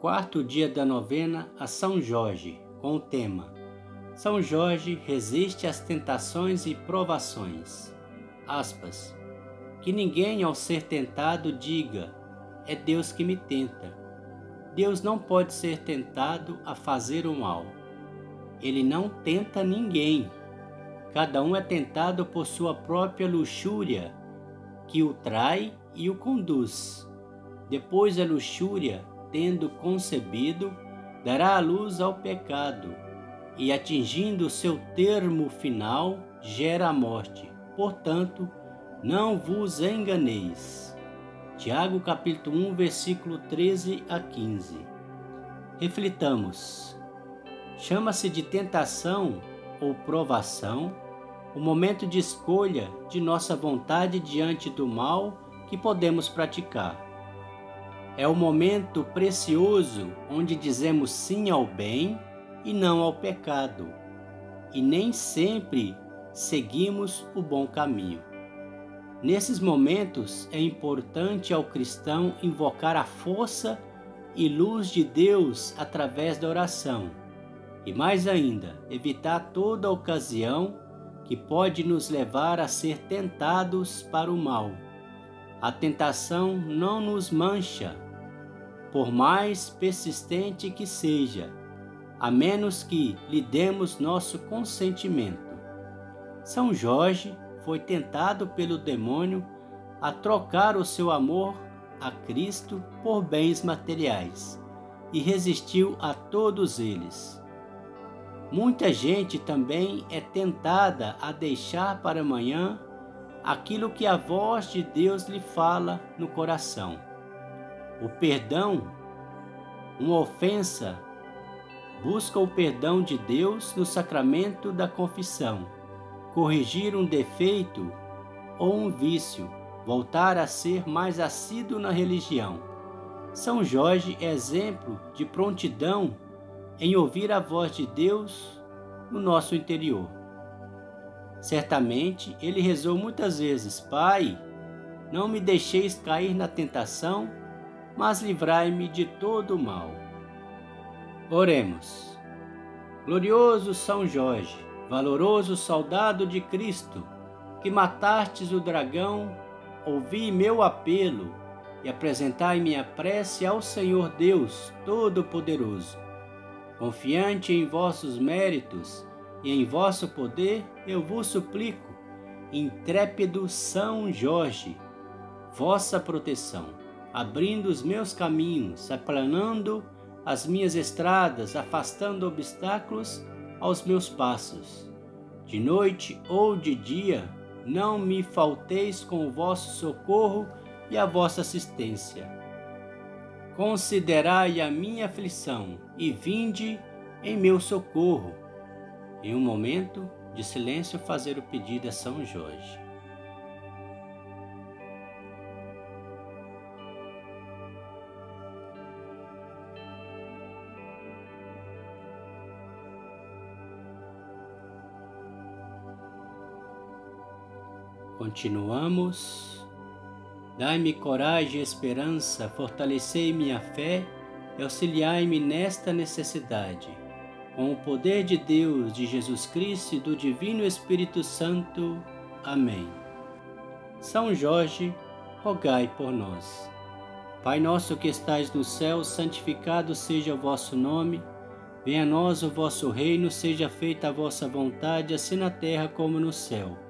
quarto dia da novena a São Jorge, com o tema São Jorge resiste às tentações e provações. Aspas. Que ninguém, ao ser tentado, diga: É Deus que me tenta. Deus não pode ser tentado a fazer o mal. Ele não tenta ninguém. Cada um é tentado por sua própria luxúria, que o trai e o conduz. Depois a luxúria, tendo concebido, dará a luz ao pecado, e atingindo seu termo final, gera a morte. Portanto, não vos enganeis. Tiago capítulo 1, versículo 13 a 15. Reflitamos. Chama-se de tentação ou provação o momento de escolha de nossa vontade diante do mal que podemos praticar. É o momento precioso onde dizemos sim ao bem e não ao pecado, e nem sempre seguimos o bom caminho. Nesses momentos é importante ao cristão invocar a força e luz de Deus através da oração, e mais ainda, evitar toda ocasião que pode nos levar a ser tentados para o mal. A tentação não nos mancha, por mais persistente que seja, a menos que lhe demos nosso consentimento. São Jorge foi tentado pelo demônio a trocar o seu amor a Cristo por bens materiais e resistiu a todos eles. Muita gente também é tentada a deixar para amanhã aquilo que a voz de Deus lhe fala no coração. O perdão, uma ofensa, busca o perdão de Deus no sacramento da confissão corrigir um defeito ou um vício, voltar a ser mais assíduo na religião. São Jorge é exemplo de prontidão em ouvir a voz de Deus no nosso interior. Certamente ele rezou muitas vezes: Pai, não me deixeis cair na tentação, mas livrai-me de todo o mal. Oremos. Glorioso São Jorge, valoroso soldado de Cristo, que matastes o dragão, ouvi meu apelo e apresentai minha prece ao Senhor Deus Todo-Poderoso. Confiante em vossos méritos e em vosso poder, eu vos suplico, intrépido São Jorge, vossa proteção, abrindo os meus caminhos, aplanando as minhas estradas, afastando obstáculos aos meus passos. De noite ou de dia, não me falteis com o vosso socorro e a vossa assistência. Considerai a minha aflição e vinde em meu socorro. Em um momento de silêncio, fazer o pedido a São Jorge. Continuamos. Dai-me coragem e esperança, fortalecei minha fé e auxiliai-me nesta necessidade. Com o poder de Deus, de Jesus Cristo e do Divino Espírito Santo. Amém. São Jorge, rogai por nós. Pai nosso que estais no céu, santificado seja o vosso nome. Venha a nós o vosso reino, seja feita a vossa vontade, assim na terra como no céu.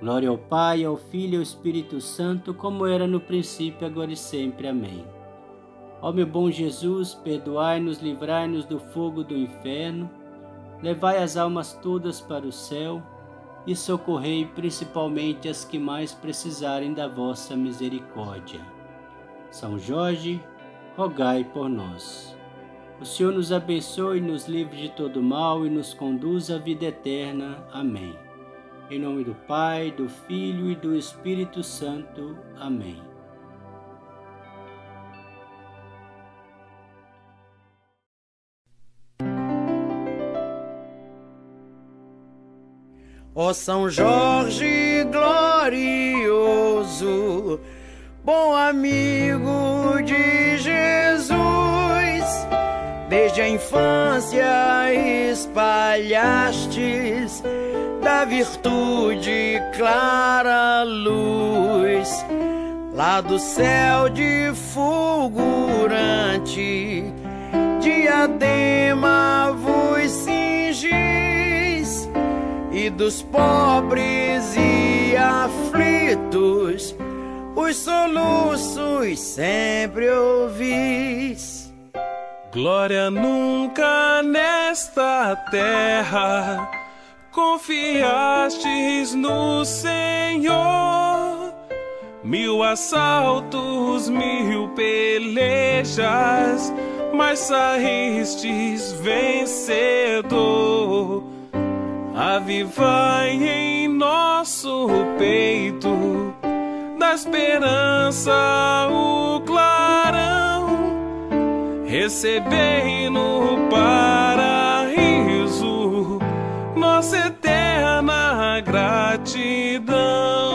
Glória ao Pai, ao Filho e ao Espírito Santo, como era no princípio, agora e sempre. Amém. Ó meu bom Jesus, perdoai-nos, livrai-nos do fogo do inferno, levai as almas todas para o céu e socorrei principalmente as que mais precisarem da vossa misericórdia. São Jorge, rogai por nós. O Senhor nos abençoe, nos livre de todo mal e nos conduz à vida eterna. Amém. Em nome do Pai, do Filho e do Espírito Santo. Amém. Ó São Jorge glorioso, bom amigo desde a infância espalhastes da virtude clara luz, lá do céu de fulgurante diadema vos cingis e dos pobres e aflitos os soluços sempre ouvis. Glória nunca nesta terra confiastes no Senhor. Mil assaltos, mil pelejas, mas saístes vencedor. Avivai em nosso peito da esperança o clarão, recebei no paraíso nossa eterna gratidão.